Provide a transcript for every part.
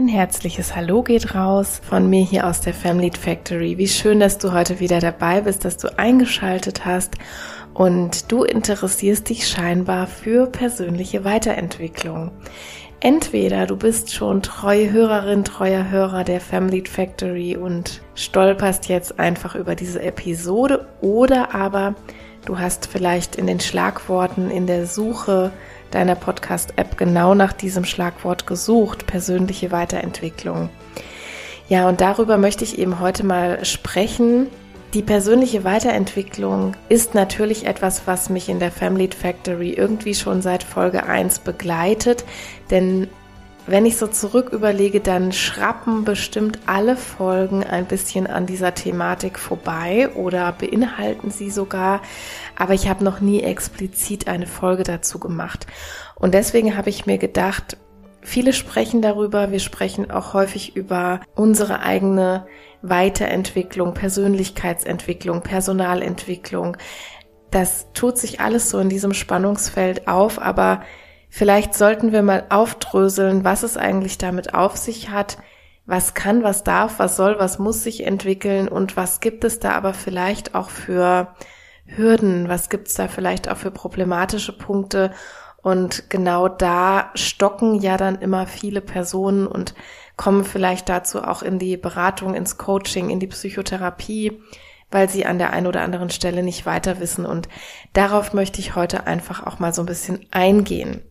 Ein herzliches Hallo geht raus von mir hier aus der Family Factory. Wie schön, dass du heute wieder dabei bist, dass du eingeschaltet hast und du interessierst dich scheinbar für persönliche Weiterentwicklung. Entweder du bist schon treue Hörerin, treuer Hörer der Family Factory und stolperst jetzt einfach über diese Episode oder aber du hast vielleicht in den Schlagworten in der Suche deiner Podcast-App genau nach diesem Schlagwort gesucht, persönliche Weiterentwicklung. Ja, und darüber möchte ich eben heute mal sprechen. Die persönliche Weiterentwicklung ist natürlich etwas, was mich in der Family Factory irgendwie schon seit Folge 1 begleitet, denn wenn ich so zurück überlege, dann schrappen bestimmt alle Folgen ein bisschen an dieser Thematik vorbei oder beinhalten sie sogar, aber ich habe noch nie explizit eine Folge dazu gemacht. Und deswegen habe ich mir gedacht, viele sprechen darüber, wir sprechen auch häufig über unsere eigene Weiterentwicklung, Persönlichkeitsentwicklung, Personalentwicklung. Das tut sich alles so in diesem Spannungsfeld auf, aber Vielleicht sollten wir mal aufdröseln, was es eigentlich damit auf sich hat, was kann, was darf, was soll, was muss sich entwickeln und was gibt es da aber vielleicht auch für Hürden, was gibt es da vielleicht auch für problematische Punkte und genau da stocken ja dann immer viele Personen und kommen vielleicht dazu auch in die Beratung, ins Coaching, in die Psychotherapie, weil sie an der einen oder anderen Stelle nicht weiter wissen. Und darauf möchte ich heute einfach auch mal so ein bisschen eingehen.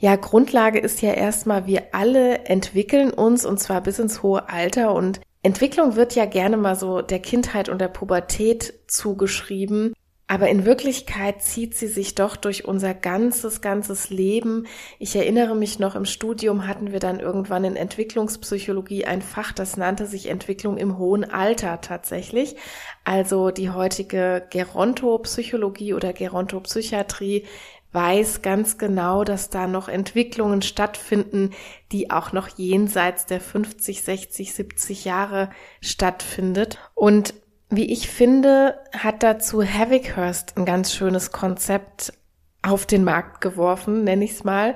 Ja, Grundlage ist ja erstmal, wir alle entwickeln uns und zwar bis ins hohe Alter und Entwicklung wird ja gerne mal so der Kindheit und der Pubertät zugeschrieben. Aber in Wirklichkeit zieht sie sich doch durch unser ganzes, ganzes Leben. Ich erinnere mich noch, im Studium hatten wir dann irgendwann in Entwicklungspsychologie ein Fach, das nannte sich Entwicklung im hohen Alter tatsächlich. Also die heutige Gerontopsychologie oder Gerontopsychiatrie weiß ganz genau, dass da noch Entwicklungen stattfinden, die auch noch jenseits der 50, 60, 70 Jahre stattfindet. Und wie ich finde, hat dazu Havikhurst ein ganz schönes Konzept auf den Markt geworfen, nenne ich es mal.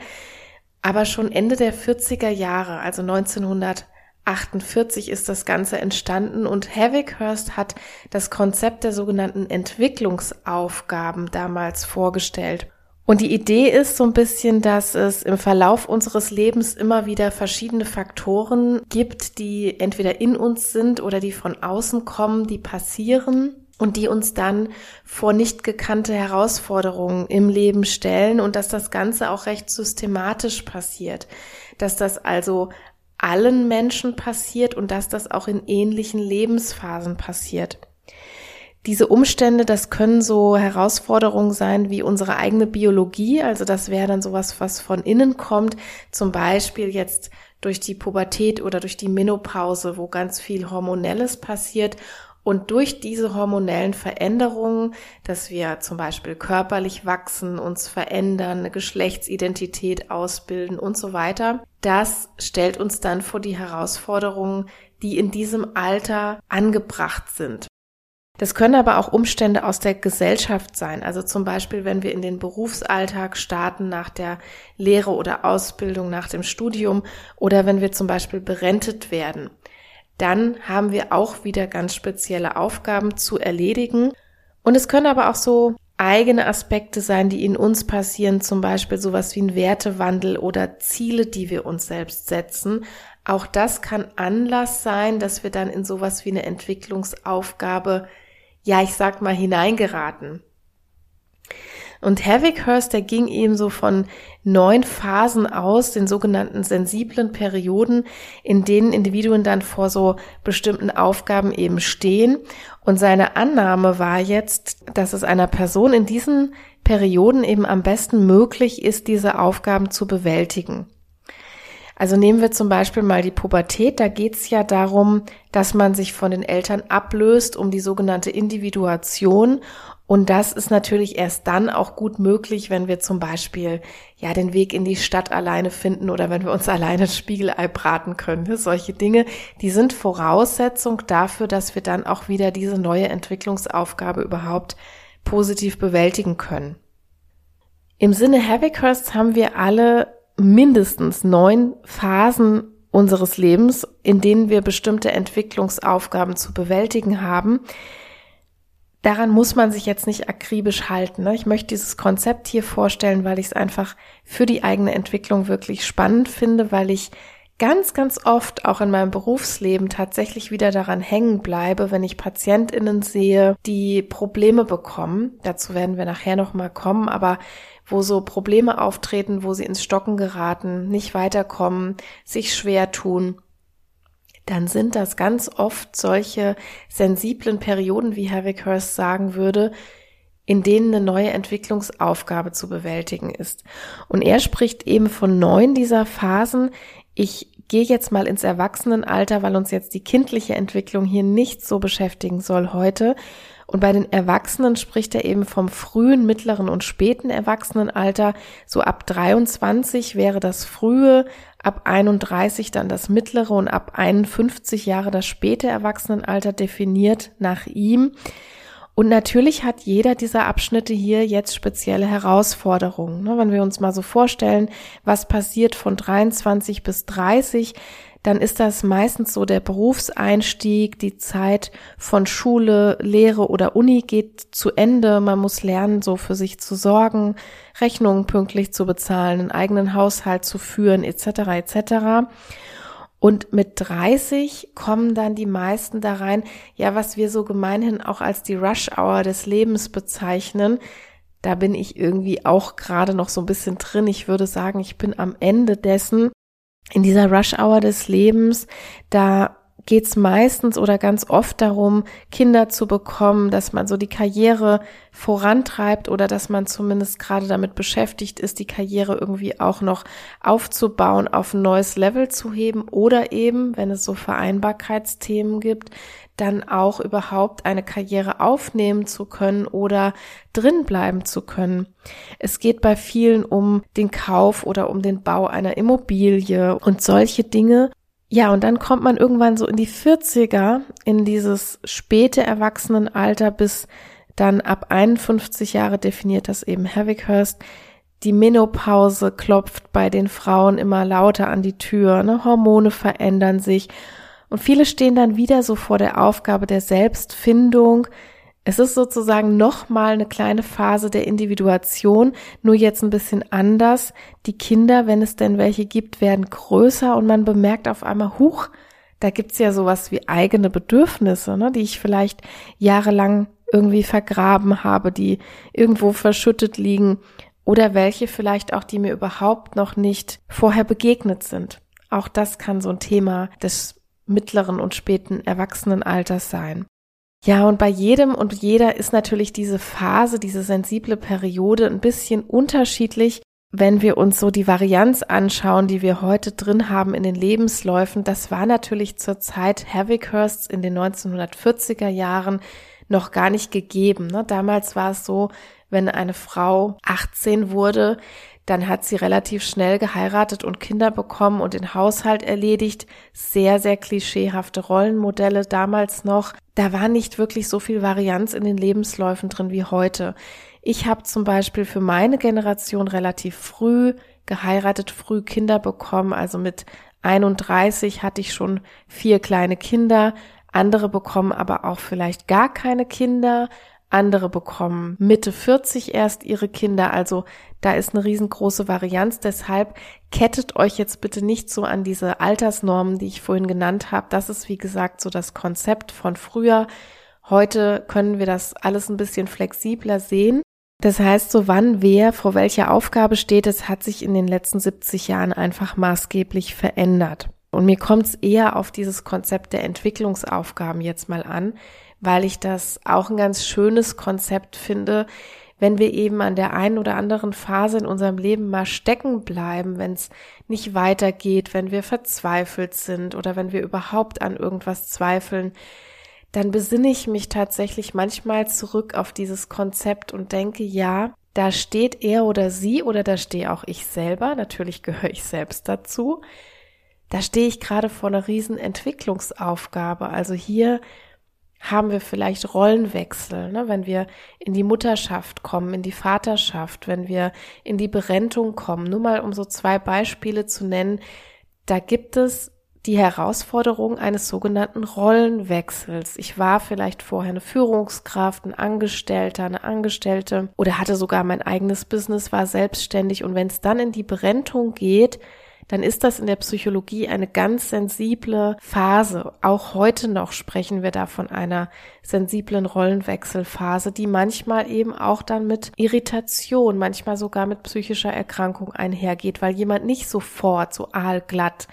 Aber schon Ende der 40er Jahre, also 1948 ist das Ganze entstanden und Havikhurst hat das Konzept der sogenannten Entwicklungsaufgaben damals vorgestellt. Und die Idee ist so ein bisschen, dass es im Verlauf unseres Lebens immer wieder verschiedene Faktoren gibt, die entweder in uns sind oder die von außen kommen, die passieren und die uns dann vor nicht gekannte Herausforderungen im Leben stellen und dass das Ganze auch recht systematisch passiert, dass das also allen Menschen passiert und dass das auch in ähnlichen Lebensphasen passiert diese Umstände, das können so Herausforderungen sein wie unsere eigene Biologie. Also das wäre dann sowas, was von innen kommt. Zum Beispiel jetzt durch die Pubertät oder durch die Menopause, wo ganz viel Hormonelles passiert. Und durch diese hormonellen Veränderungen, dass wir zum Beispiel körperlich wachsen, uns verändern, eine Geschlechtsidentität ausbilden und so weiter, das stellt uns dann vor die Herausforderungen, die in diesem Alter angebracht sind. Das können aber auch Umstände aus der Gesellschaft sein. Also zum Beispiel, wenn wir in den Berufsalltag starten nach der Lehre oder Ausbildung, nach dem Studium oder wenn wir zum Beispiel berentet werden. Dann haben wir auch wieder ganz spezielle Aufgaben zu erledigen. Und es können aber auch so eigene Aspekte sein, die in uns passieren, zum Beispiel sowas wie ein Wertewandel oder Ziele, die wir uns selbst setzen. Auch das kann Anlass sein, dass wir dann in sowas wie eine Entwicklungsaufgabe ja, ich sag mal, hineingeraten. Und Havikhurst, der ging eben so von neun Phasen aus, den sogenannten sensiblen Perioden, in denen Individuen dann vor so bestimmten Aufgaben eben stehen. Und seine Annahme war jetzt, dass es einer Person in diesen Perioden eben am besten möglich ist, diese Aufgaben zu bewältigen. Also nehmen wir zum Beispiel mal die Pubertät. Da geht es ja darum, dass man sich von den Eltern ablöst, um die sogenannte Individuation. Und das ist natürlich erst dann auch gut möglich, wenn wir zum Beispiel ja den Weg in die Stadt alleine finden oder wenn wir uns alleine Spiegelei braten können. Solche Dinge, die sind Voraussetzung dafür, dass wir dann auch wieder diese neue Entwicklungsaufgabe überhaupt positiv bewältigen können. Im Sinne Havikhursts haben wir alle mindestens neun Phasen unseres Lebens, in denen wir bestimmte Entwicklungsaufgaben zu bewältigen haben. Daran muss man sich jetzt nicht akribisch halten. Ne? Ich möchte dieses Konzept hier vorstellen, weil ich es einfach für die eigene Entwicklung wirklich spannend finde, weil ich ganz, ganz oft auch in meinem Berufsleben tatsächlich wieder daran hängen bleibe, wenn ich PatientInnen sehe, die Probleme bekommen. Dazu werden wir nachher nochmal kommen, aber wo so Probleme auftreten, wo sie ins Stocken geraten, nicht weiterkommen, sich schwer tun, dann sind das ganz oft solche sensiblen Perioden, wie Herr Wickhurst sagen würde, in denen eine neue Entwicklungsaufgabe zu bewältigen ist. Und er spricht eben von neun dieser Phasen. Ich gehe jetzt mal ins Erwachsenenalter, weil uns jetzt die kindliche Entwicklung hier nicht so beschäftigen soll heute. Und bei den Erwachsenen spricht er eben vom frühen, mittleren und späten Erwachsenenalter. So ab 23 wäre das frühe, ab 31 dann das mittlere und ab 51 Jahre das späte Erwachsenenalter definiert nach ihm. Und natürlich hat jeder dieser Abschnitte hier jetzt spezielle Herausforderungen. Ne? Wenn wir uns mal so vorstellen, was passiert von 23 bis 30, dann ist das meistens so der Berufseinstieg, die Zeit von Schule, Lehre oder Uni geht zu Ende. Man muss lernen, so für sich zu sorgen, Rechnungen pünktlich zu bezahlen, einen eigenen Haushalt zu führen, etc. etc. Und mit 30 kommen dann die meisten da rein, ja, was wir so gemeinhin auch als die Rush Hour des Lebens bezeichnen. Da bin ich irgendwie auch gerade noch so ein bisschen drin. Ich würde sagen, ich bin am Ende dessen, in dieser Rush-Hour des Lebens, da geht's meistens oder ganz oft darum, Kinder zu bekommen, dass man so die Karriere vorantreibt oder dass man zumindest gerade damit beschäftigt ist, die Karriere irgendwie auch noch aufzubauen, auf ein neues Level zu heben oder eben, wenn es so Vereinbarkeitsthemen gibt, dann auch überhaupt eine Karriere aufnehmen zu können oder drin bleiben zu können. Es geht bei vielen um den Kauf oder um den Bau einer Immobilie und solche Dinge. Ja, und dann kommt man irgendwann so in die 40er, in dieses späte Erwachsenenalter bis dann ab 51 Jahre definiert das eben Havikhurst. Die Menopause klopft bei den Frauen immer lauter an die Tür, ne? Hormone verändern sich und viele stehen dann wieder so vor der Aufgabe der Selbstfindung. Es ist sozusagen nochmal eine kleine Phase der Individuation, nur jetzt ein bisschen anders. Die Kinder, wenn es denn welche gibt, werden größer und man bemerkt auf einmal, huch, da gibt's ja sowas wie eigene Bedürfnisse, ne, die ich vielleicht jahrelang irgendwie vergraben habe, die irgendwo verschüttet liegen oder welche vielleicht auch, die mir überhaupt noch nicht vorher begegnet sind. Auch das kann so ein Thema des mittleren und späten Erwachsenenalters sein. Ja, und bei jedem und jeder ist natürlich diese Phase, diese sensible Periode ein bisschen unterschiedlich. Wenn wir uns so die Varianz anschauen, die wir heute drin haben in den Lebensläufen, das war natürlich zur Zeit Havikhursts in den 1940er Jahren noch gar nicht gegeben. Ne? Damals war es so, wenn eine Frau 18 wurde, dann hat sie relativ schnell geheiratet und Kinder bekommen und den Haushalt erledigt. Sehr, sehr klischeehafte Rollenmodelle damals noch. Da war nicht wirklich so viel Varianz in den Lebensläufen drin wie heute. Ich habe zum Beispiel für meine Generation relativ früh geheiratet, früh Kinder bekommen. Also mit 31 hatte ich schon vier kleine Kinder. Andere bekommen aber auch vielleicht gar keine Kinder andere bekommen Mitte 40 erst ihre Kinder. Also da ist eine riesengroße Varianz. Deshalb kettet euch jetzt bitte nicht so an diese Altersnormen, die ich vorhin genannt habe. Das ist, wie gesagt, so das Konzept von früher. Heute können wir das alles ein bisschen flexibler sehen. Das heißt, so wann wer vor welcher Aufgabe steht, es hat sich in den letzten 70 Jahren einfach maßgeblich verändert. Und mir kommt es eher auf dieses Konzept der Entwicklungsaufgaben jetzt mal an, weil ich das auch ein ganz schönes Konzept finde, wenn wir eben an der einen oder anderen Phase in unserem Leben mal stecken bleiben, wenn es nicht weitergeht, wenn wir verzweifelt sind oder wenn wir überhaupt an irgendwas zweifeln, dann besinne ich mich tatsächlich manchmal zurück auf dieses Konzept und denke, ja, da steht er oder sie oder da stehe auch ich selber, natürlich gehöre ich selbst dazu, da stehe ich gerade vor einer riesen Entwicklungsaufgabe. Also hier haben wir vielleicht Rollenwechsel, ne? wenn wir in die Mutterschaft kommen, in die Vaterschaft, wenn wir in die Berentung kommen. Nur mal um so zwei Beispiele zu nennen, da gibt es die Herausforderung eines sogenannten Rollenwechsels. Ich war vielleicht vorher eine Führungskraft, ein Angestellter, eine Angestellte oder hatte sogar mein eigenes Business, war selbstständig und wenn es dann in die Berentung geht, dann ist das in der Psychologie eine ganz sensible Phase. Auch heute noch sprechen wir da von einer sensiblen Rollenwechselphase, die manchmal eben auch dann mit Irritation, manchmal sogar mit psychischer Erkrankung einhergeht, weil jemand nicht sofort so aalglatt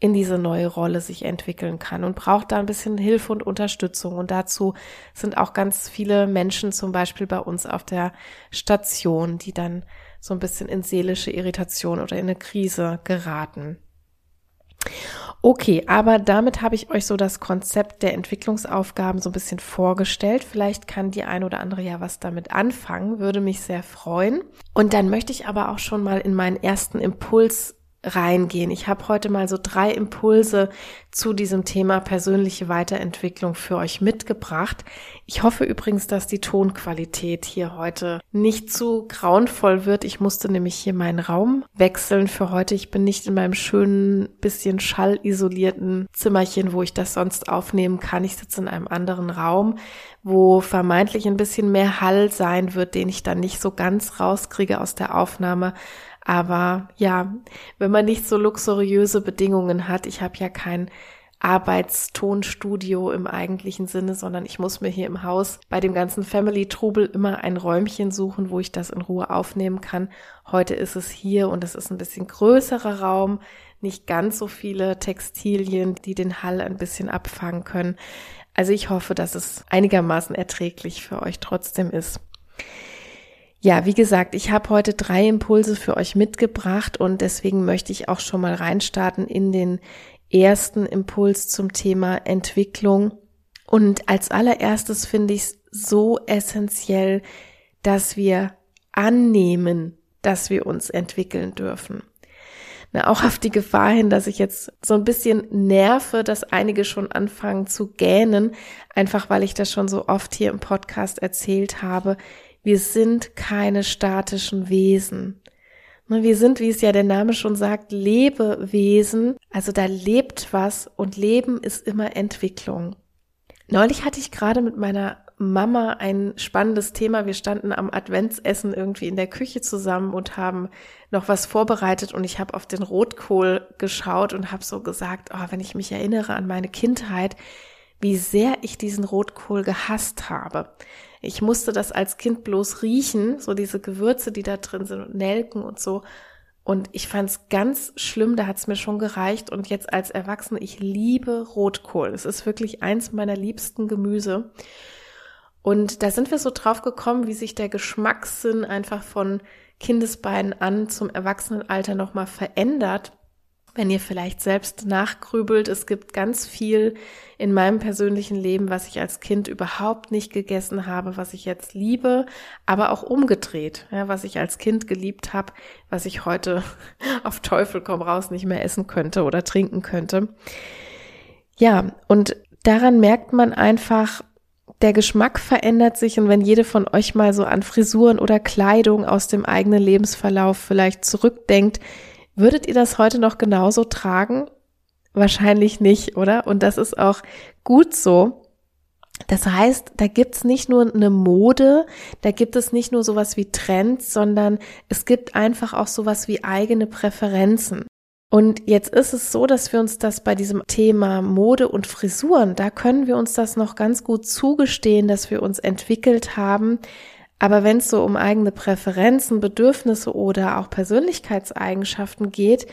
in diese neue Rolle sich entwickeln kann und braucht da ein bisschen Hilfe und Unterstützung. Und dazu sind auch ganz viele Menschen zum Beispiel bei uns auf der Station, die dann so ein bisschen in seelische Irritation oder in eine Krise geraten. Okay, aber damit habe ich euch so das Konzept der Entwicklungsaufgaben so ein bisschen vorgestellt. Vielleicht kann die ein oder andere ja was damit anfangen, würde mich sehr freuen. Und dann möchte ich aber auch schon mal in meinen ersten Impuls reingehen. Ich habe heute mal so drei Impulse zu diesem Thema persönliche Weiterentwicklung für euch mitgebracht. Ich hoffe übrigens, dass die Tonqualität hier heute nicht zu grauenvoll wird. Ich musste nämlich hier meinen Raum wechseln für heute. Ich bin nicht in meinem schönen, bisschen schallisolierten Zimmerchen, wo ich das sonst aufnehmen kann. Ich sitze in einem anderen Raum, wo vermeintlich ein bisschen mehr Hall sein wird, den ich dann nicht so ganz rauskriege aus der Aufnahme. Aber ja, wenn man nicht so luxuriöse Bedingungen hat, ich habe ja kein Arbeitstonstudio im eigentlichen Sinne, sondern ich muss mir hier im Haus bei dem ganzen Family-Trubel immer ein Räumchen suchen, wo ich das in Ruhe aufnehmen kann. Heute ist es hier und es ist ein bisschen größerer Raum, nicht ganz so viele Textilien, die den Hall ein bisschen abfangen können. Also ich hoffe, dass es einigermaßen erträglich für euch trotzdem ist. Ja, wie gesagt, ich habe heute drei Impulse für euch mitgebracht und deswegen möchte ich auch schon mal reinstarten in den ersten Impuls zum Thema Entwicklung. Und als allererstes finde ich es so essentiell, dass wir annehmen, dass wir uns entwickeln dürfen. Na, auch auf die Gefahr hin, dass ich jetzt so ein bisschen nerve, dass einige schon anfangen zu gähnen, einfach weil ich das schon so oft hier im Podcast erzählt habe. Wir sind keine statischen Wesen. Ne, wir sind, wie es ja der Name schon sagt, Lebewesen. Also da lebt was und Leben ist immer Entwicklung. Neulich hatte ich gerade mit meiner Mama ein spannendes Thema. Wir standen am Adventsessen irgendwie in der Küche zusammen und haben noch was vorbereitet und ich habe auf den Rotkohl geschaut und habe so gesagt, oh, wenn ich mich erinnere an meine Kindheit, wie sehr ich diesen Rotkohl gehasst habe. Ich musste das als Kind bloß riechen, so diese Gewürze, die da drin sind und Nelken und so. Und ich fand es ganz schlimm, da hat es mir schon gereicht. Und jetzt als Erwachsene, ich liebe Rotkohl. Es ist wirklich eins meiner liebsten Gemüse. Und da sind wir so drauf gekommen, wie sich der Geschmackssinn einfach von Kindesbeinen an zum Erwachsenenalter nochmal verändert wenn ihr vielleicht selbst nachgrübelt, es gibt ganz viel in meinem persönlichen Leben, was ich als Kind überhaupt nicht gegessen habe, was ich jetzt liebe, aber auch umgedreht, ja, was ich als Kind geliebt habe, was ich heute auf Teufel komm raus nicht mehr essen könnte oder trinken könnte. Ja, und daran merkt man einfach, der Geschmack verändert sich und wenn jede von euch mal so an Frisuren oder Kleidung aus dem eigenen Lebensverlauf vielleicht zurückdenkt, Würdet ihr das heute noch genauso tragen? Wahrscheinlich nicht, oder? Und das ist auch gut so. Das heißt, da gibt's nicht nur eine Mode, da gibt es nicht nur sowas wie Trends, sondern es gibt einfach auch sowas wie eigene Präferenzen. Und jetzt ist es so, dass wir uns das bei diesem Thema Mode und Frisuren, da können wir uns das noch ganz gut zugestehen, dass wir uns entwickelt haben, aber wenn es so um eigene Präferenzen, Bedürfnisse oder auch Persönlichkeitseigenschaften geht,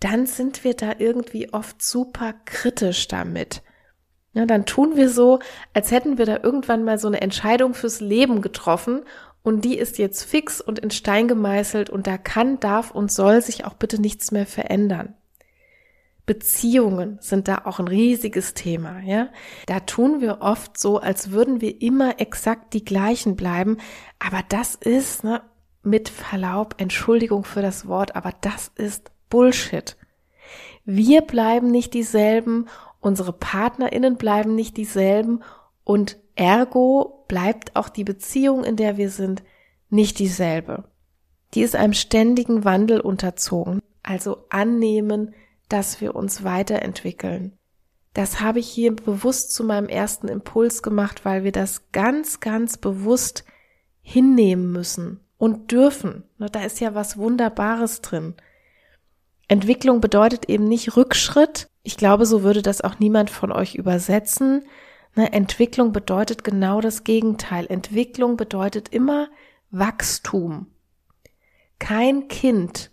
dann sind wir da irgendwie oft super kritisch damit. Ja, dann tun wir so, als hätten wir da irgendwann mal so eine Entscheidung fürs Leben getroffen und die ist jetzt fix und in Stein gemeißelt und da kann, darf und soll sich auch bitte nichts mehr verändern. Beziehungen sind da auch ein riesiges Thema, ja. Da tun wir oft so, als würden wir immer exakt die gleichen bleiben, aber das ist, ne, mit Verlaub, Entschuldigung für das Wort, aber das ist Bullshit. Wir bleiben nicht dieselben, unsere PartnerInnen bleiben nicht dieselben Und ergo bleibt auch die Beziehung, in der wir sind, nicht dieselbe. Die ist einem ständigen Wandel unterzogen, also annehmen, dass wir uns weiterentwickeln. Das habe ich hier bewusst zu meinem ersten Impuls gemacht, weil wir das ganz, ganz bewusst hinnehmen müssen und dürfen. Da ist ja was Wunderbares drin. Entwicklung bedeutet eben nicht Rückschritt. Ich glaube, so würde das auch niemand von euch übersetzen. Entwicklung bedeutet genau das Gegenteil. Entwicklung bedeutet immer Wachstum. Kein Kind,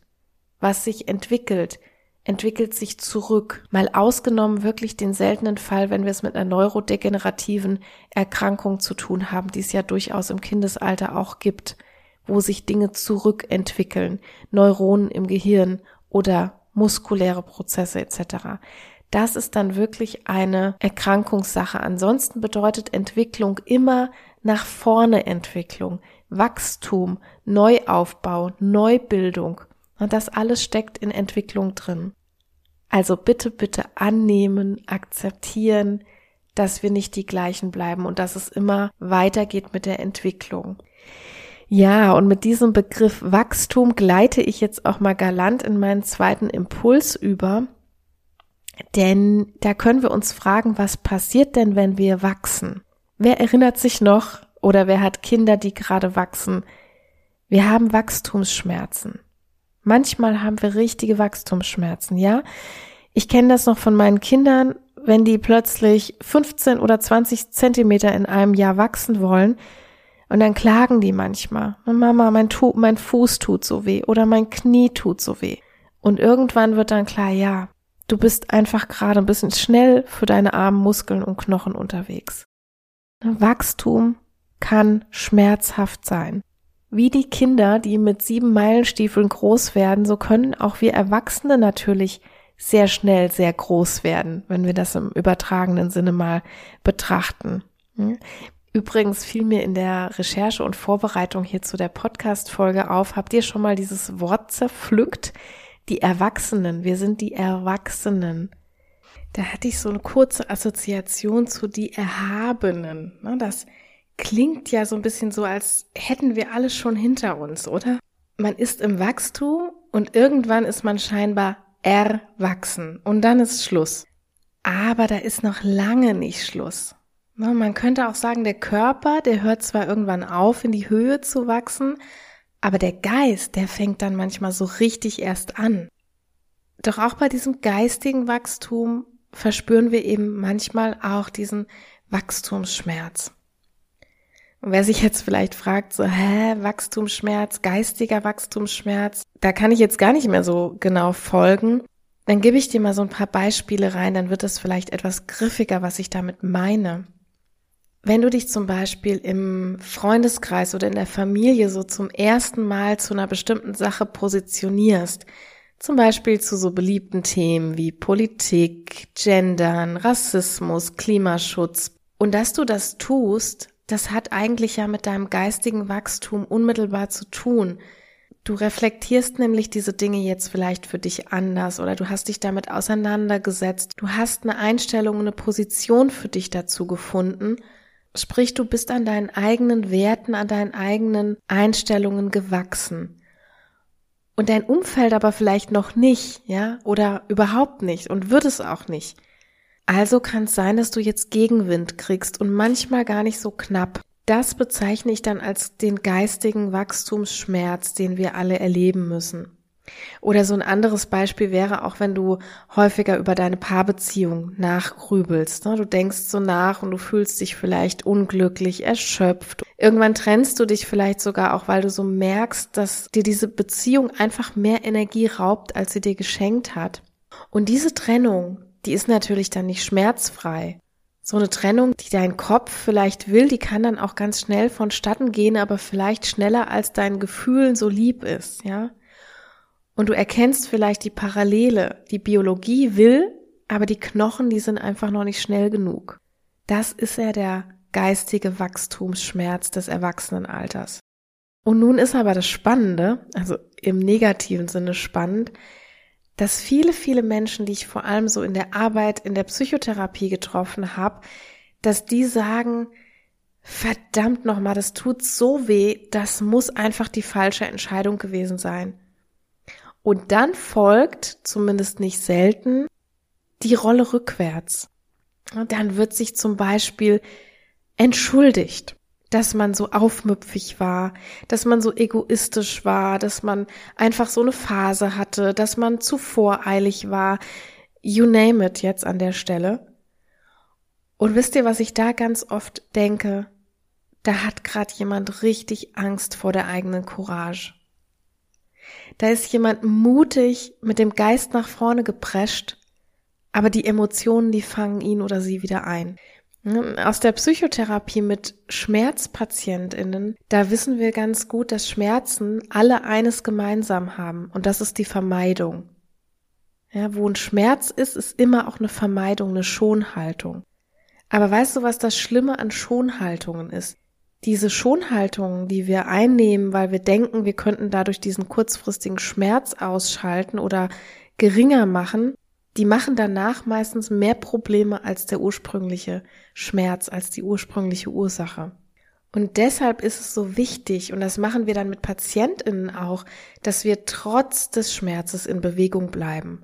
was sich entwickelt, entwickelt sich zurück. Mal ausgenommen wirklich den seltenen Fall, wenn wir es mit einer neurodegenerativen Erkrankung zu tun haben, die es ja durchaus im Kindesalter auch gibt, wo sich Dinge zurückentwickeln, Neuronen im Gehirn oder muskuläre Prozesse etc. Das ist dann wirklich eine Erkrankungssache. Ansonsten bedeutet Entwicklung immer nach vorne Entwicklung, Wachstum, Neuaufbau, Neubildung. Und das alles steckt in Entwicklung drin. Also bitte, bitte annehmen, akzeptieren, dass wir nicht die gleichen bleiben und dass es immer weitergeht mit der Entwicklung. Ja, und mit diesem Begriff Wachstum gleite ich jetzt auch mal galant in meinen zweiten Impuls über. Denn da können wir uns fragen, was passiert denn, wenn wir wachsen? Wer erinnert sich noch oder wer hat Kinder, die gerade wachsen? Wir haben Wachstumsschmerzen. Manchmal haben wir richtige Wachstumsschmerzen, ja? Ich kenne das noch von meinen Kindern, wenn die plötzlich 15 oder 20 Zentimeter in einem Jahr wachsen wollen, und dann klagen die manchmal. Mama, mein, tu mein Fuß tut so weh oder mein Knie tut so weh. Und irgendwann wird dann klar, ja, du bist einfach gerade ein bisschen schnell für deine armen Muskeln und Knochen unterwegs. Wachstum kann schmerzhaft sein. Wie die Kinder, die mit sieben Meilenstiefeln groß werden, so können auch wir Erwachsene natürlich sehr schnell sehr groß werden, wenn wir das im übertragenen Sinne mal betrachten. Hm? Übrigens fiel mir in der Recherche und Vorbereitung hier zu der Podcast-Folge auf, habt ihr schon mal dieses Wort zerpflückt? Die Erwachsenen, wir sind die Erwachsenen. Da hatte ich so eine kurze Assoziation zu die Erhabenen. Ne? Das klingt ja so ein bisschen so, als hätten wir alles schon hinter uns, oder? Man ist im Wachstum und irgendwann ist man scheinbar erwachsen und dann ist Schluss. Aber da ist noch lange nicht Schluss. Ne, man könnte auch sagen, der Körper, der hört zwar irgendwann auf, in die Höhe zu wachsen, aber der Geist, der fängt dann manchmal so richtig erst an. Doch auch bei diesem geistigen Wachstum verspüren wir eben manchmal auch diesen Wachstumsschmerz. Und wer sich jetzt vielleicht fragt, so, hä, Wachstumsschmerz, geistiger Wachstumsschmerz, da kann ich jetzt gar nicht mehr so genau folgen. Dann gebe ich dir mal so ein paar Beispiele rein, dann wird es vielleicht etwas griffiger, was ich damit meine. Wenn du dich zum Beispiel im Freundeskreis oder in der Familie so zum ersten Mal zu einer bestimmten Sache positionierst, zum Beispiel zu so beliebten Themen wie Politik, Gendern, Rassismus, Klimaschutz, und dass du das tust, das hat eigentlich ja mit deinem geistigen Wachstum unmittelbar zu tun. Du reflektierst nämlich diese Dinge jetzt vielleicht für dich anders oder du hast dich damit auseinandergesetzt. Du hast eine Einstellung, eine Position für dich dazu gefunden. Sprich, du bist an deinen eigenen Werten, an deinen eigenen Einstellungen gewachsen. Und dein Umfeld aber vielleicht noch nicht, ja, oder überhaupt nicht und wird es auch nicht. Also kann es sein, dass du jetzt Gegenwind kriegst und manchmal gar nicht so knapp. Das bezeichne ich dann als den geistigen Wachstumsschmerz, den wir alle erleben müssen. Oder so ein anderes Beispiel wäre auch, wenn du häufiger über deine Paarbeziehung nachgrübelst. Ne? Du denkst so nach und du fühlst dich vielleicht unglücklich, erschöpft. Irgendwann trennst du dich vielleicht sogar auch, weil du so merkst, dass dir diese Beziehung einfach mehr Energie raubt, als sie dir geschenkt hat. Und diese Trennung, die ist natürlich dann nicht schmerzfrei. So eine Trennung, die dein Kopf vielleicht will, die kann dann auch ganz schnell vonstatten gehen, aber vielleicht schneller als dein Gefühlen so lieb ist, ja. Und du erkennst vielleicht die Parallele. Die Biologie will, aber die Knochen, die sind einfach noch nicht schnell genug. Das ist ja der geistige Wachstumsschmerz des Erwachsenenalters. Und nun ist aber das Spannende, also im negativen Sinne spannend, dass viele, viele Menschen, die ich vor allem so in der Arbeit, in der Psychotherapie getroffen habe, dass die sagen, verdammt nochmal, das tut so weh, das muss einfach die falsche Entscheidung gewesen sein. Und dann folgt, zumindest nicht selten, die Rolle rückwärts. Und dann wird sich zum Beispiel entschuldigt, dass man so aufmüpfig war, dass man so egoistisch war, dass man einfach so eine Phase hatte, dass man zu voreilig war. You name it jetzt an der Stelle. Und wisst ihr, was ich da ganz oft denke? Da hat gerade jemand richtig Angst vor der eigenen Courage. Da ist jemand mutig mit dem Geist nach vorne geprescht, aber die Emotionen, die fangen ihn oder sie wieder ein. Aus der Psychotherapie mit Schmerzpatientinnen, da wissen wir ganz gut, dass Schmerzen alle eines gemeinsam haben und das ist die Vermeidung. Ja, wo ein Schmerz ist, ist immer auch eine Vermeidung, eine Schonhaltung. Aber weißt du, was das Schlimme an Schonhaltungen ist? diese Schonhaltung, die wir einnehmen, weil wir denken, wir könnten dadurch diesen kurzfristigen Schmerz ausschalten oder geringer machen, die machen danach meistens mehr Probleme als der ursprüngliche Schmerz, als die ursprüngliche Ursache. Und deshalb ist es so wichtig, und das machen wir dann mit Patientinnen auch, dass wir trotz des Schmerzes in Bewegung bleiben.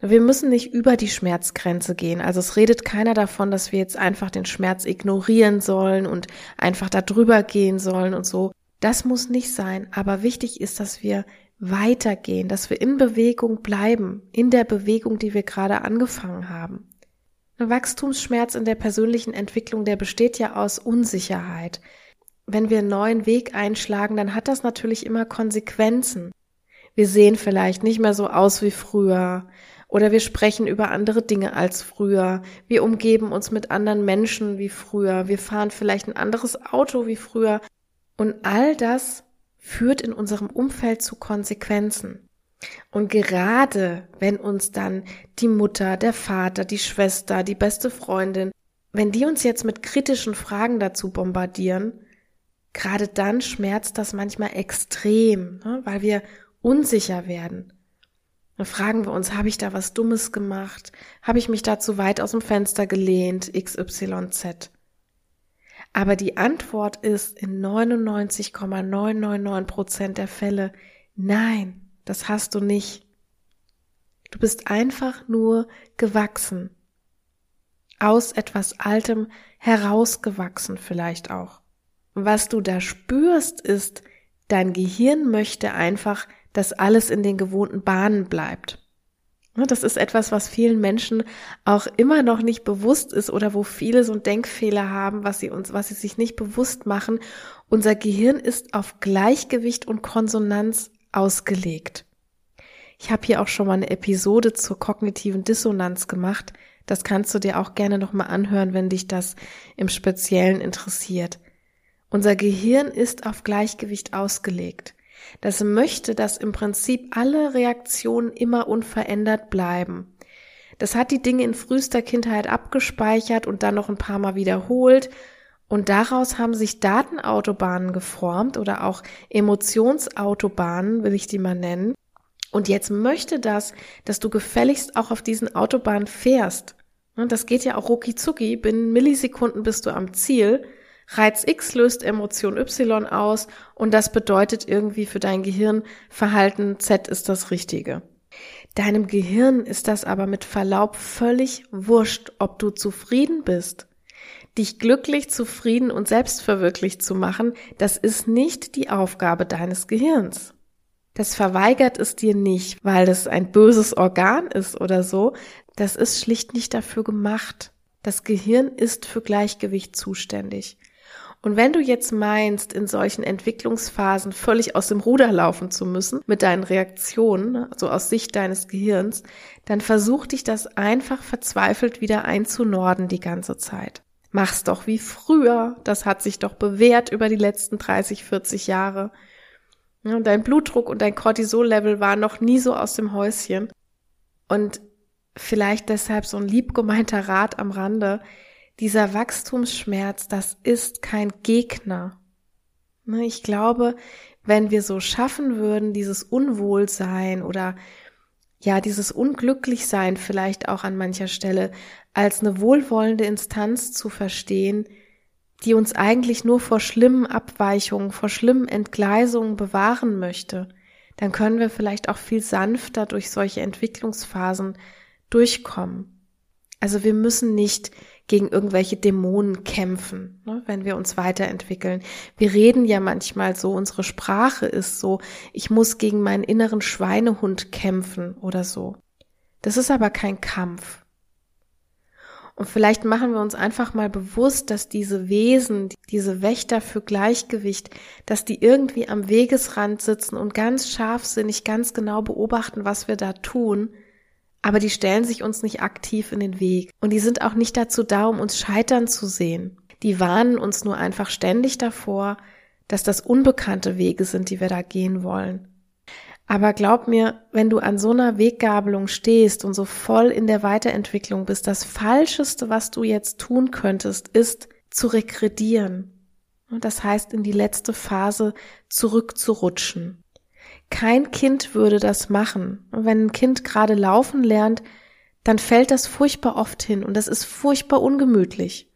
Wir müssen nicht über die Schmerzgrenze gehen. Also es redet keiner davon, dass wir jetzt einfach den Schmerz ignorieren sollen und einfach da drüber gehen sollen und so. Das muss nicht sein. Aber wichtig ist, dass wir weitergehen, dass wir in Bewegung bleiben, in der Bewegung, die wir gerade angefangen haben. Ein Wachstumsschmerz in der persönlichen Entwicklung, der besteht ja aus Unsicherheit. Wenn wir einen neuen Weg einschlagen, dann hat das natürlich immer Konsequenzen. Wir sehen vielleicht nicht mehr so aus wie früher. Oder wir sprechen über andere Dinge als früher. Wir umgeben uns mit anderen Menschen wie früher. Wir fahren vielleicht ein anderes Auto wie früher. Und all das führt in unserem Umfeld zu Konsequenzen. Und gerade wenn uns dann die Mutter, der Vater, die Schwester, die beste Freundin, wenn die uns jetzt mit kritischen Fragen dazu bombardieren, gerade dann schmerzt das manchmal extrem, ne, weil wir unsicher werden. Dann fragen wir uns, habe ich da was Dummes gemacht? Habe ich mich da zu weit aus dem Fenster gelehnt? XYZ. Aber die Antwort ist in 99,999 Prozent der Fälle, nein, das hast du nicht. Du bist einfach nur gewachsen. Aus etwas Altem herausgewachsen vielleicht auch. Was du da spürst, ist, dein Gehirn möchte einfach dass alles in den gewohnten Bahnen bleibt. Das ist etwas, was vielen Menschen auch immer noch nicht bewusst ist oder wo viele so einen Denkfehler haben, was sie uns, was sie sich nicht bewusst machen. Unser Gehirn ist auf Gleichgewicht und Konsonanz ausgelegt. Ich habe hier auch schon mal eine Episode zur kognitiven Dissonanz gemacht. Das kannst du dir auch gerne nochmal anhören, wenn dich das im Speziellen interessiert. Unser Gehirn ist auf Gleichgewicht ausgelegt. Das möchte, dass im Prinzip alle Reaktionen immer unverändert bleiben. Das hat die Dinge in frühester Kindheit abgespeichert und dann noch ein paar Mal wiederholt. Und daraus haben sich Datenautobahnen geformt oder auch Emotionsautobahnen, will ich die mal nennen. Und jetzt möchte das, dass du gefälligst auch auf diesen Autobahnen fährst. Das geht ja auch rucki zucki, binnen Millisekunden bist du am Ziel. Reiz X löst Emotion Y aus und das bedeutet irgendwie für dein Gehirn, Verhalten Z ist das Richtige. Deinem Gehirn ist das aber mit Verlaub völlig wurscht, ob du zufrieden bist. Dich glücklich, zufrieden und selbstverwirklicht zu machen, das ist nicht die Aufgabe deines Gehirns. Das verweigert es dir nicht, weil es ein böses Organ ist oder so. Das ist schlicht nicht dafür gemacht. Das Gehirn ist für Gleichgewicht zuständig. Und wenn du jetzt meinst, in solchen Entwicklungsphasen völlig aus dem Ruder laufen zu müssen mit deinen Reaktionen, also aus Sicht deines Gehirns, dann versuch dich das einfach verzweifelt wieder einzunorden die ganze Zeit. Mach's doch wie früher, das hat sich doch bewährt über die letzten 30, 40 Jahre. Ja, dein Blutdruck und dein Cortisol-Level waren noch nie so aus dem Häuschen. Und vielleicht deshalb so ein lieb gemeinter Rat am Rande dieser Wachstumsschmerz, das ist kein Gegner. Ne, ich glaube, wenn wir so schaffen würden, dieses Unwohlsein oder ja, dieses Unglücklichsein vielleicht auch an mancher Stelle als eine wohlwollende Instanz zu verstehen, die uns eigentlich nur vor schlimmen Abweichungen, vor schlimmen Entgleisungen bewahren möchte, dann können wir vielleicht auch viel sanfter durch solche Entwicklungsphasen durchkommen. Also wir müssen nicht gegen irgendwelche Dämonen kämpfen, ne, wenn wir uns weiterentwickeln. Wir reden ja manchmal so, unsere Sprache ist so, ich muss gegen meinen inneren Schweinehund kämpfen oder so. Das ist aber kein Kampf. Und vielleicht machen wir uns einfach mal bewusst, dass diese Wesen, diese Wächter für Gleichgewicht, dass die irgendwie am Wegesrand sitzen und ganz scharfsinnig, ganz genau beobachten, was wir da tun. Aber die stellen sich uns nicht aktiv in den Weg. Und die sind auch nicht dazu da, um uns scheitern zu sehen. Die warnen uns nur einfach ständig davor, dass das unbekannte Wege sind, die wir da gehen wollen. Aber glaub mir, wenn du an so einer Weggabelung stehst und so voll in der Weiterentwicklung bist, das Falscheste, was du jetzt tun könntest, ist zu regredieren. Und das heißt, in die letzte Phase zurückzurutschen. Kein Kind würde das machen. Und wenn ein Kind gerade laufen lernt, dann fällt das furchtbar oft hin und das ist furchtbar ungemütlich.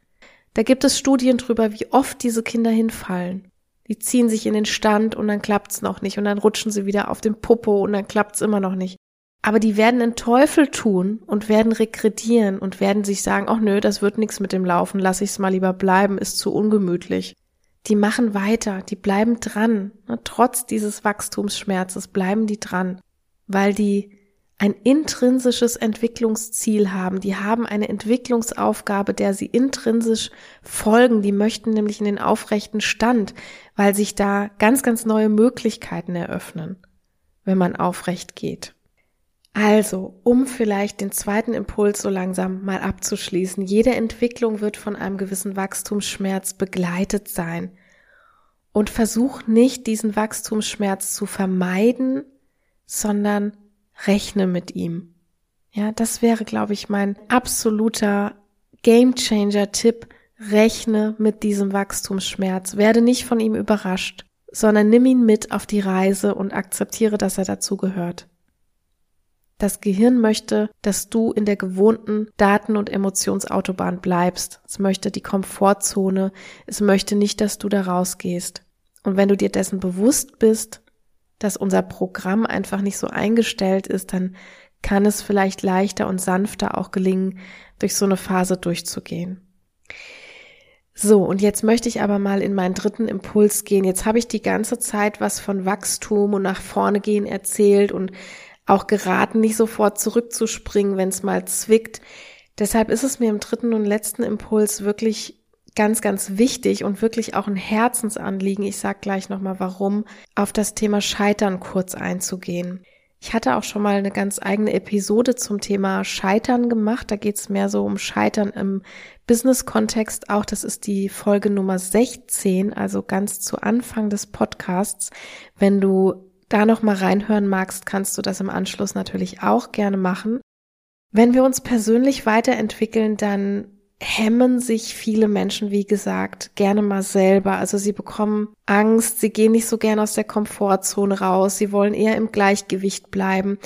Da gibt es Studien drüber, wie oft diese Kinder hinfallen. Die ziehen sich in den Stand und dann klappt's noch nicht und dann rutschen sie wieder auf den Popo und dann klappt's immer noch nicht. Aber die werden einen Teufel tun und werden rekredieren und werden sich sagen, ach nö, das wird nichts mit dem Laufen, lass ich's mal lieber bleiben, ist zu ungemütlich. Die machen weiter, die bleiben dran. Trotz dieses Wachstumsschmerzes bleiben die dran, weil die ein intrinsisches Entwicklungsziel haben. Die haben eine Entwicklungsaufgabe, der sie intrinsisch folgen. Die möchten nämlich in den aufrechten Stand, weil sich da ganz, ganz neue Möglichkeiten eröffnen, wenn man aufrecht geht. Also, um vielleicht den zweiten Impuls so langsam mal abzuschließen, jede Entwicklung wird von einem gewissen Wachstumsschmerz begleitet sein. Und versuch nicht, diesen Wachstumsschmerz zu vermeiden, sondern rechne mit ihm. Ja, das wäre, glaube ich, mein absoluter Gamechanger-Tipp. Rechne mit diesem Wachstumsschmerz. Werde nicht von ihm überrascht, sondern nimm ihn mit auf die Reise und akzeptiere, dass er dazugehört. Das Gehirn möchte, dass du in der gewohnten Daten- und Emotionsautobahn bleibst. Es möchte die Komfortzone. Es möchte nicht, dass du da rausgehst. Und wenn du dir dessen bewusst bist, dass unser Programm einfach nicht so eingestellt ist, dann kann es vielleicht leichter und sanfter auch gelingen, durch so eine Phase durchzugehen. So, und jetzt möchte ich aber mal in meinen dritten Impuls gehen. Jetzt habe ich die ganze Zeit was von Wachstum und nach vorne gehen erzählt und auch geraten, nicht sofort zurückzuspringen, wenn es mal zwickt. Deshalb ist es mir im dritten und letzten Impuls wirklich ganz, ganz wichtig und wirklich auch ein Herzensanliegen, ich sag gleich nochmal warum, auf das Thema Scheitern kurz einzugehen. Ich hatte auch schon mal eine ganz eigene Episode zum Thema Scheitern gemacht. Da geht's mehr so um Scheitern im Business-Kontext auch. Das ist die Folge Nummer 16, also ganz zu Anfang des Podcasts. Wenn du da noch mal reinhören magst, kannst du das im Anschluss natürlich auch gerne machen. Wenn wir uns persönlich weiterentwickeln, dann hemmen sich viele Menschen, wie gesagt, gerne mal selber. Also sie bekommen Angst, sie gehen nicht so gern aus der Komfortzone raus, sie wollen eher im Gleichgewicht bleiben.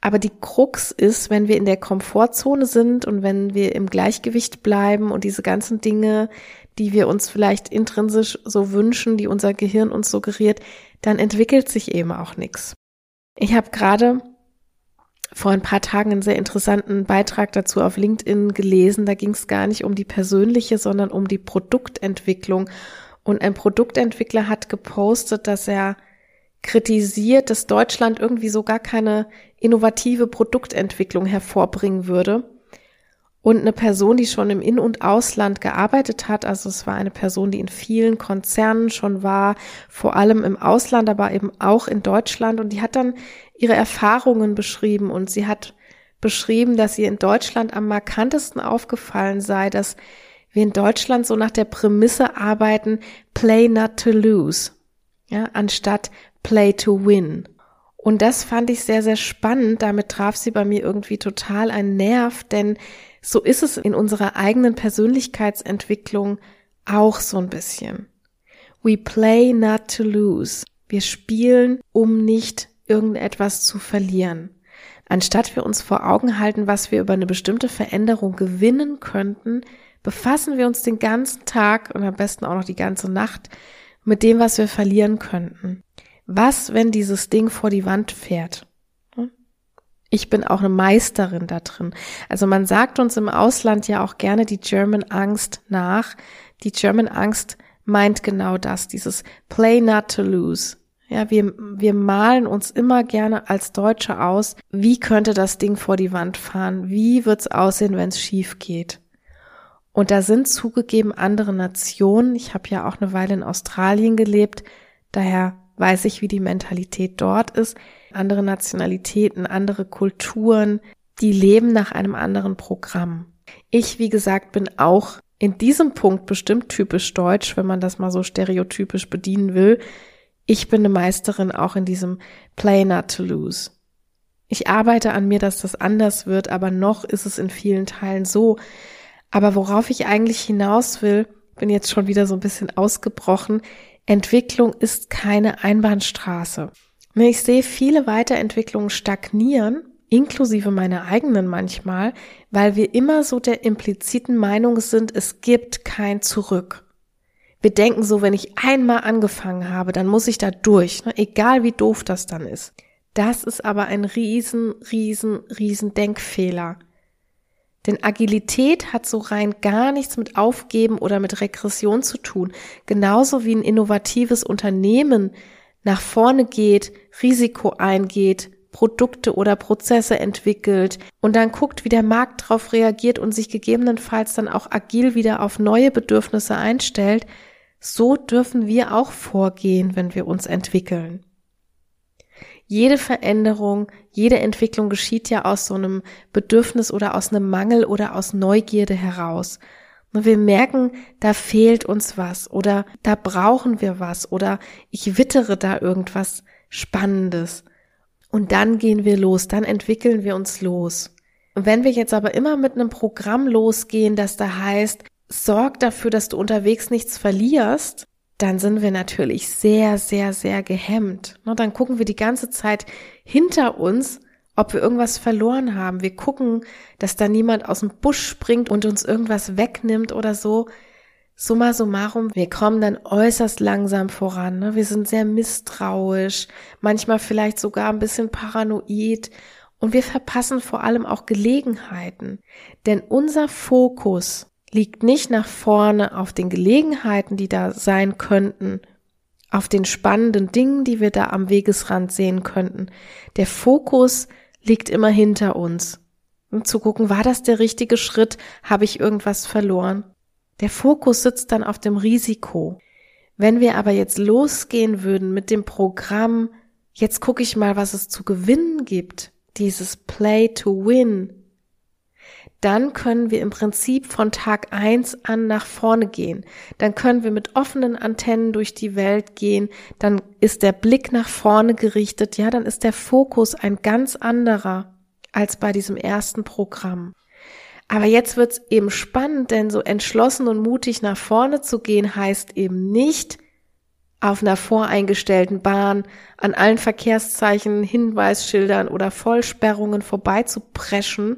Aber die Krux ist, wenn wir in der Komfortzone sind und wenn wir im Gleichgewicht bleiben und diese ganzen Dinge, die wir uns vielleicht intrinsisch so wünschen, die unser Gehirn uns suggeriert, dann entwickelt sich eben auch nichts. Ich habe gerade vor ein paar Tagen einen sehr interessanten Beitrag dazu auf LinkedIn gelesen. Da ging es gar nicht um die persönliche, sondern um die Produktentwicklung. Und ein Produktentwickler hat gepostet, dass er kritisiert, dass Deutschland irgendwie so gar keine innovative Produktentwicklung hervorbringen würde. Und eine Person, die schon im In- und Ausland gearbeitet hat, also es war eine Person, die in vielen Konzernen schon war, vor allem im Ausland, aber eben auch in Deutschland. Und die hat dann ihre Erfahrungen beschrieben und sie hat beschrieben, dass ihr in Deutschland am markantesten aufgefallen sei, dass wir in Deutschland so nach der Prämisse arbeiten, play not to lose, ja, anstatt play to win. Und das fand ich sehr, sehr spannend. Damit traf sie bei mir irgendwie total einen Nerv, denn so ist es in unserer eigenen Persönlichkeitsentwicklung auch so ein bisschen. We play not to lose. Wir spielen, um nicht irgendetwas zu verlieren. Anstatt wir uns vor Augen halten, was wir über eine bestimmte Veränderung gewinnen könnten, befassen wir uns den ganzen Tag und am besten auch noch die ganze Nacht mit dem, was wir verlieren könnten. Was, wenn dieses Ding vor die Wand fährt? Ich bin auch eine Meisterin da drin. Also man sagt uns im Ausland ja auch gerne die German Angst nach. Die German Angst meint genau das, dieses Play not to lose. Ja, wir, wir malen uns immer gerne als Deutsche aus, wie könnte das Ding vor die Wand fahren? Wie wird's aussehen, wenn es schief geht? Und da sind zugegeben andere Nationen. Ich habe ja auch eine Weile in Australien gelebt, daher weiß ich, wie die Mentalität dort ist andere Nationalitäten, andere Kulturen, die leben nach einem anderen Programm. Ich, wie gesagt, bin auch in diesem Punkt bestimmt typisch deutsch, wenn man das mal so stereotypisch bedienen will. Ich bin eine Meisterin auch in diesem Play not to lose. Ich arbeite an mir, dass das anders wird, aber noch ist es in vielen Teilen so. Aber worauf ich eigentlich hinaus will, bin jetzt schon wieder so ein bisschen ausgebrochen. Entwicklung ist keine Einbahnstraße. Ich sehe viele Weiterentwicklungen stagnieren, inklusive meiner eigenen manchmal, weil wir immer so der impliziten Meinung sind, es gibt kein Zurück. Wir denken so, wenn ich einmal angefangen habe, dann muss ich da durch, ne? egal wie doof das dann ist. Das ist aber ein riesen, riesen, riesen Denkfehler. Denn Agilität hat so rein gar nichts mit Aufgeben oder mit Regression zu tun. Genauso wie ein innovatives Unternehmen nach vorne geht, Risiko eingeht, Produkte oder Prozesse entwickelt und dann guckt, wie der Markt darauf reagiert und sich gegebenenfalls dann auch agil wieder auf neue Bedürfnisse einstellt, so dürfen wir auch vorgehen, wenn wir uns entwickeln. Jede Veränderung, jede Entwicklung geschieht ja aus so einem Bedürfnis oder aus einem Mangel oder aus Neugierde heraus. Und wir merken, da fehlt uns was oder da brauchen wir was oder ich wittere da irgendwas Spannendes. Und dann gehen wir los, dann entwickeln wir uns los. Und wenn wir jetzt aber immer mit einem Programm losgehen, das da heißt, sorg dafür, dass du unterwegs nichts verlierst, dann sind wir natürlich sehr, sehr, sehr gehemmt. Dann gucken wir die ganze Zeit hinter uns ob wir irgendwas verloren haben. Wir gucken, dass da niemand aus dem Busch springt und uns irgendwas wegnimmt oder so. Summa summarum, wir kommen dann äußerst langsam voran. Ne? Wir sind sehr misstrauisch, manchmal vielleicht sogar ein bisschen paranoid und wir verpassen vor allem auch Gelegenheiten. Denn unser Fokus liegt nicht nach vorne auf den Gelegenheiten, die da sein könnten, auf den spannenden Dingen, die wir da am Wegesrand sehen könnten. Der Fokus liegt immer hinter uns. Um zu gucken, war das der richtige Schritt? Habe ich irgendwas verloren? Der Fokus sitzt dann auf dem Risiko. Wenn wir aber jetzt losgehen würden mit dem Programm, jetzt gucke ich mal, was es zu gewinnen gibt, dieses Play to Win, dann können wir im Prinzip von Tag eins an nach vorne gehen. Dann können wir mit offenen Antennen durch die Welt gehen. Dann ist der Blick nach vorne gerichtet. Ja, dann ist der Fokus ein ganz anderer als bei diesem ersten Programm. Aber jetzt wird's eben spannend, denn so entschlossen und mutig nach vorne zu gehen heißt eben nicht, auf einer voreingestellten Bahn an allen Verkehrszeichen, Hinweisschildern oder Vollsperrungen vorbeizupreschen,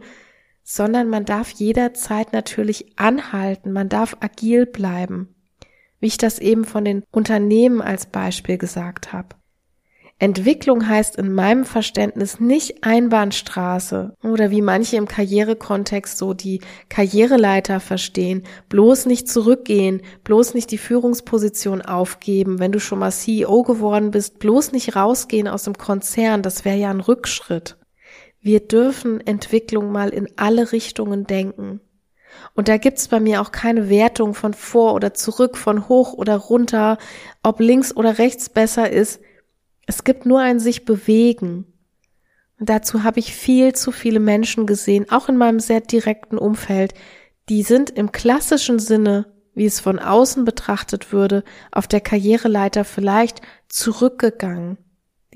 sondern man darf jederzeit natürlich anhalten, man darf agil bleiben, wie ich das eben von den Unternehmen als Beispiel gesagt habe. Entwicklung heißt in meinem Verständnis nicht Einbahnstraße oder wie manche im Karrierekontext so die Karriereleiter verstehen, bloß nicht zurückgehen, bloß nicht die Führungsposition aufgeben, wenn du schon mal CEO geworden bist, bloß nicht rausgehen aus dem Konzern, das wäre ja ein Rückschritt. Wir dürfen Entwicklung mal in alle Richtungen denken. Und da gibt's bei mir auch keine Wertung von vor oder zurück, von hoch oder runter, ob links oder rechts besser ist. Es gibt nur ein sich bewegen. Und dazu habe ich viel zu viele Menschen gesehen, auch in meinem sehr direkten Umfeld, die sind im klassischen Sinne, wie es von außen betrachtet würde, auf der Karriereleiter vielleicht zurückgegangen.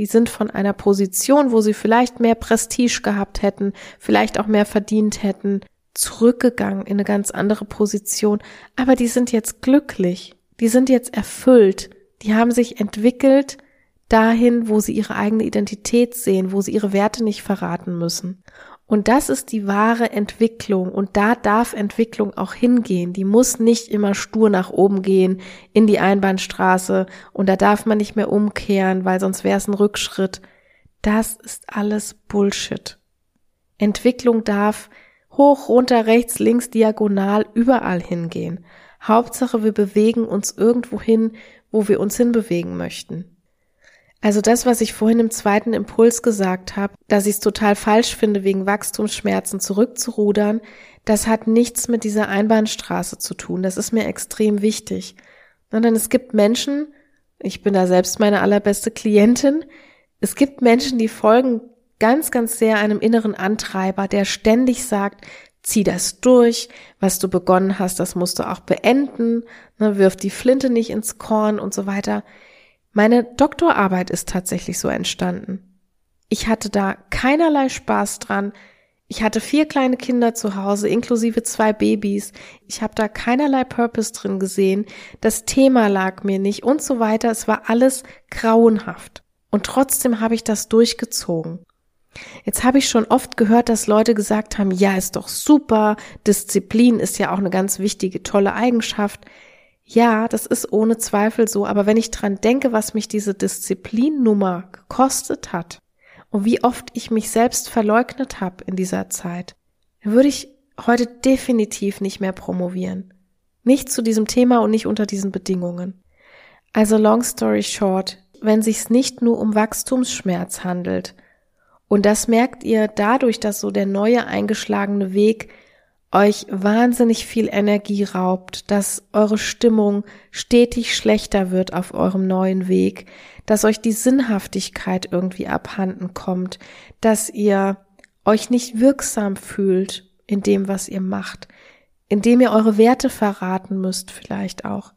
Die sind von einer Position, wo sie vielleicht mehr Prestige gehabt hätten, vielleicht auch mehr verdient hätten, zurückgegangen in eine ganz andere Position. Aber die sind jetzt glücklich. Die sind jetzt erfüllt. Die haben sich entwickelt. dahin, wo sie ihre eigene Identität sehen, wo sie ihre Werte nicht verraten müssen. Und das ist die wahre Entwicklung und da darf Entwicklung auch hingehen. Die muss nicht immer stur nach oben gehen in die Einbahnstraße und da darf man nicht mehr umkehren, weil sonst wäre es ein Rückschritt. Das ist alles Bullshit. Entwicklung darf hoch, runter, rechts, links, diagonal, überall hingehen. Hauptsache, wir bewegen uns irgendwo hin, wo wir uns hinbewegen möchten. Also das, was ich vorhin im zweiten Impuls gesagt habe, dass ich es total falsch finde, wegen Wachstumsschmerzen zurückzurudern, das hat nichts mit dieser Einbahnstraße zu tun. Das ist mir extrem wichtig. Sondern es gibt Menschen, ich bin da selbst meine allerbeste Klientin, es gibt Menschen, die folgen ganz, ganz sehr einem inneren Antreiber, der ständig sagt, zieh das durch, was du begonnen hast, das musst du auch beenden, ne, wirf die Flinte nicht ins Korn und so weiter. Meine Doktorarbeit ist tatsächlich so entstanden. Ich hatte da keinerlei Spaß dran. Ich hatte vier kleine Kinder zu Hause, inklusive zwei Babys. Ich habe da keinerlei Purpose drin gesehen. Das Thema lag mir nicht und so weiter. Es war alles grauenhaft. Und trotzdem habe ich das durchgezogen. Jetzt habe ich schon oft gehört, dass Leute gesagt haben, ja, ist doch super, Disziplin ist ja auch eine ganz wichtige, tolle Eigenschaft. Ja, das ist ohne Zweifel so, aber wenn ich dran denke, was mich diese Disziplinnummer gekostet hat und wie oft ich mich selbst verleugnet habe in dieser Zeit, würde ich heute definitiv nicht mehr promovieren. Nicht zu diesem Thema und nicht unter diesen Bedingungen. Also long story short, wenn sich's nicht nur um Wachstumsschmerz handelt, und das merkt ihr dadurch, dass so der neue eingeschlagene Weg euch wahnsinnig viel Energie raubt, dass eure Stimmung stetig schlechter wird auf eurem neuen Weg, dass euch die Sinnhaftigkeit irgendwie abhanden kommt, dass ihr euch nicht wirksam fühlt in dem, was ihr macht, indem ihr eure Werte verraten müsst vielleicht auch.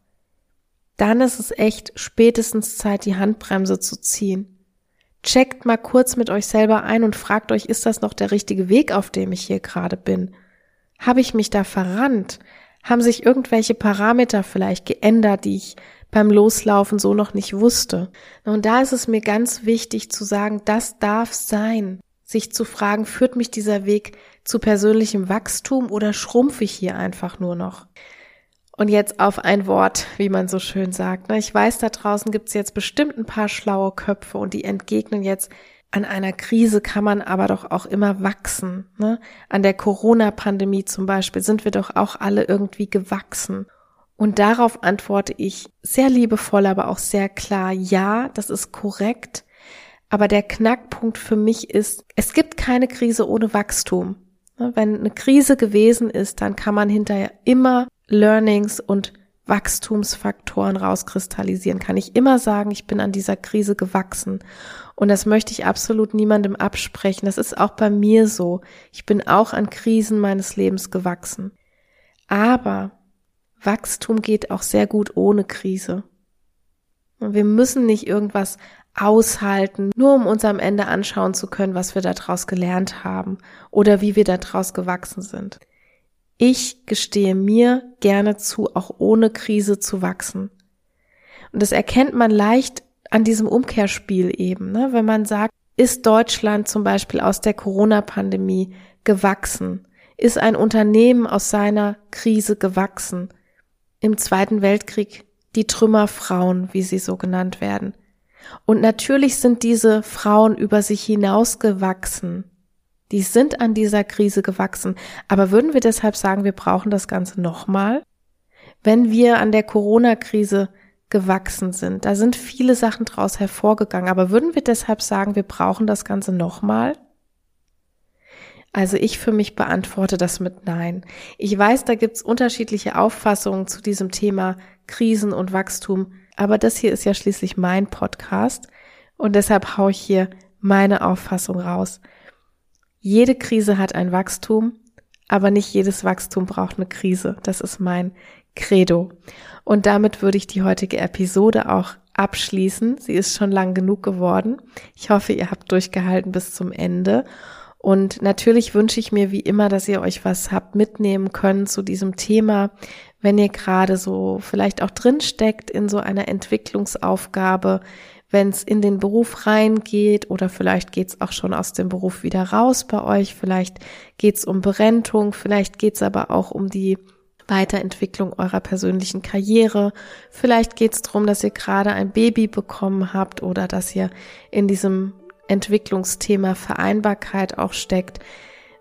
Dann ist es echt spätestens Zeit, die Handbremse zu ziehen. Checkt mal kurz mit euch selber ein und fragt euch, ist das noch der richtige Weg, auf dem ich hier gerade bin? Habe ich mich da verrannt? Haben sich irgendwelche Parameter vielleicht geändert, die ich beim Loslaufen so noch nicht wusste? Und da ist es mir ganz wichtig zu sagen, das darf sein. Sich zu fragen, führt mich dieser Weg zu persönlichem Wachstum oder schrumpfe ich hier einfach nur noch? Und jetzt auf ein Wort, wie man so schön sagt. Ne? Ich weiß, da draußen gibt es jetzt bestimmt ein paar schlaue Köpfe und die entgegnen jetzt, an einer Krise kann man aber doch auch immer wachsen. Ne? An der Corona-Pandemie zum Beispiel sind wir doch auch alle irgendwie gewachsen. Und darauf antworte ich sehr liebevoll, aber auch sehr klar, ja, das ist korrekt. Aber der Knackpunkt für mich ist, es gibt keine Krise ohne Wachstum. Ne? Wenn eine Krise gewesen ist, dann kann man hinterher immer Learnings und Wachstumsfaktoren rauskristallisieren, kann ich immer sagen, ich bin an dieser Krise gewachsen. Und das möchte ich absolut niemandem absprechen. Das ist auch bei mir so. Ich bin auch an Krisen meines Lebens gewachsen. Aber Wachstum geht auch sehr gut ohne Krise. Und wir müssen nicht irgendwas aushalten, nur um uns am Ende anschauen zu können, was wir daraus gelernt haben oder wie wir daraus gewachsen sind. Ich gestehe mir gerne zu, auch ohne Krise zu wachsen. Und das erkennt man leicht an diesem Umkehrspiel eben, ne? wenn man sagt, ist Deutschland zum Beispiel aus der Corona-Pandemie gewachsen? Ist ein Unternehmen aus seiner Krise gewachsen? Im Zweiten Weltkrieg die Trümmerfrauen, wie sie so genannt werden. Und natürlich sind diese Frauen über sich hinausgewachsen. Die sind an dieser Krise gewachsen. Aber würden wir deshalb sagen, wir brauchen das Ganze nochmal? Wenn wir an der Corona-Krise gewachsen sind, da sind viele Sachen draus hervorgegangen. Aber würden wir deshalb sagen, wir brauchen das Ganze nochmal? Also ich für mich beantworte das mit Nein. Ich weiß, da gibt's unterschiedliche Auffassungen zu diesem Thema Krisen und Wachstum, aber das hier ist ja schließlich mein Podcast und deshalb haue ich hier meine Auffassung raus. Jede Krise hat ein Wachstum, aber nicht jedes Wachstum braucht eine Krise. Das ist mein Credo. Und damit würde ich die heutige Episode auch abschließen. Sie ist schon lang genug geworden. Ich hoffe, ihr habt durchgehalten bis zum Ende. Und natürlich wünsche ich mir wie immer, dass ihr euch was habt mitnehmen können zu diesem Thema, wenn ihr gerade so vielleicht auch drin steckt in so einer Entwicklungsaufgabe, wenn es in den Beruf reingeht oder vielleicht geht es auch schon aus dem Beruf wieder raus bei euch, vielleicht geht es um Berentung, vielleicht geht es aber auch um die Weiterentwicklung eurer persönlichen Karriere. Vielleicht geht es darum, dass ihr gerade ein Baby bekommen habt oder dass ihr in diesem Entwicklungsthema Vereinbarkeit auch steckt.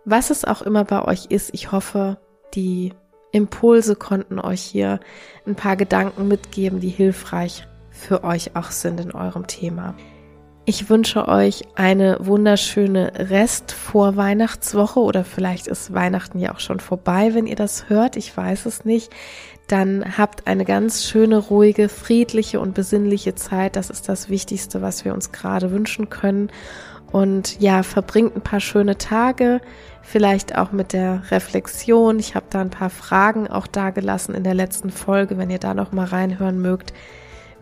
Was es auch immer bei euch ist, ich hoffe, die Impulse konnten euch hier ein paar Gedanken mitgeben, die hilfreich für euch auch sind in eurem Thema. Ich wünsche euch eine wunderschöne Rest vor Weihnachtswoche oder vielleicht ist Weihnachten ja auch schon vorbei, wenn ihr das hört. Ich weiß es nicht. Dann habt eine ganz schöne, ruhige, friedliche und besinnliche Zeit. Das ist das Wichtigste, was wir uns gerade wünschen können. Und ja, verbringt ein paar schöne Tage, vielleicht auch mit der Reflexion. Ich habe da ein paar Fragen auch da gelassen in der letzten Folge, wenn ihr da noch mal reinhören mögt.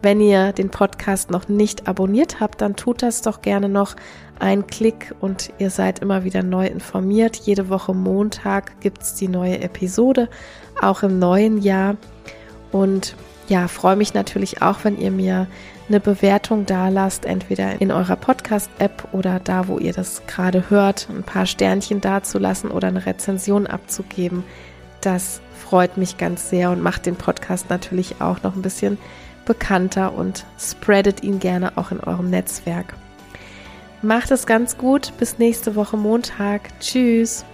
Wenn ihr den Podcast noch nicht abonniert habt, dann tut das doch gerne noch. Ein Klick und ihr seid immer wieder neu informiert. Jede Woche Montag gibt's die neue Episode, auch im neuen Jahr. Und ja, freue mich natürlich auch, wenn ihr mir eine Bewertung da lasst, entweder in eurer Podcast-App oder da, wo ihr das gerade hört, ein paar Sternchen dazulassen oder eine Rezension abzugeben. Das freut mich ganz sehr und macht den Podcast natürlich auch noch ein bisschen bekannter und spreadet ihn gerne auch in eurem Netzwerk. Macht es ganz gut. Bis nächste Woche Montag. Tschüss.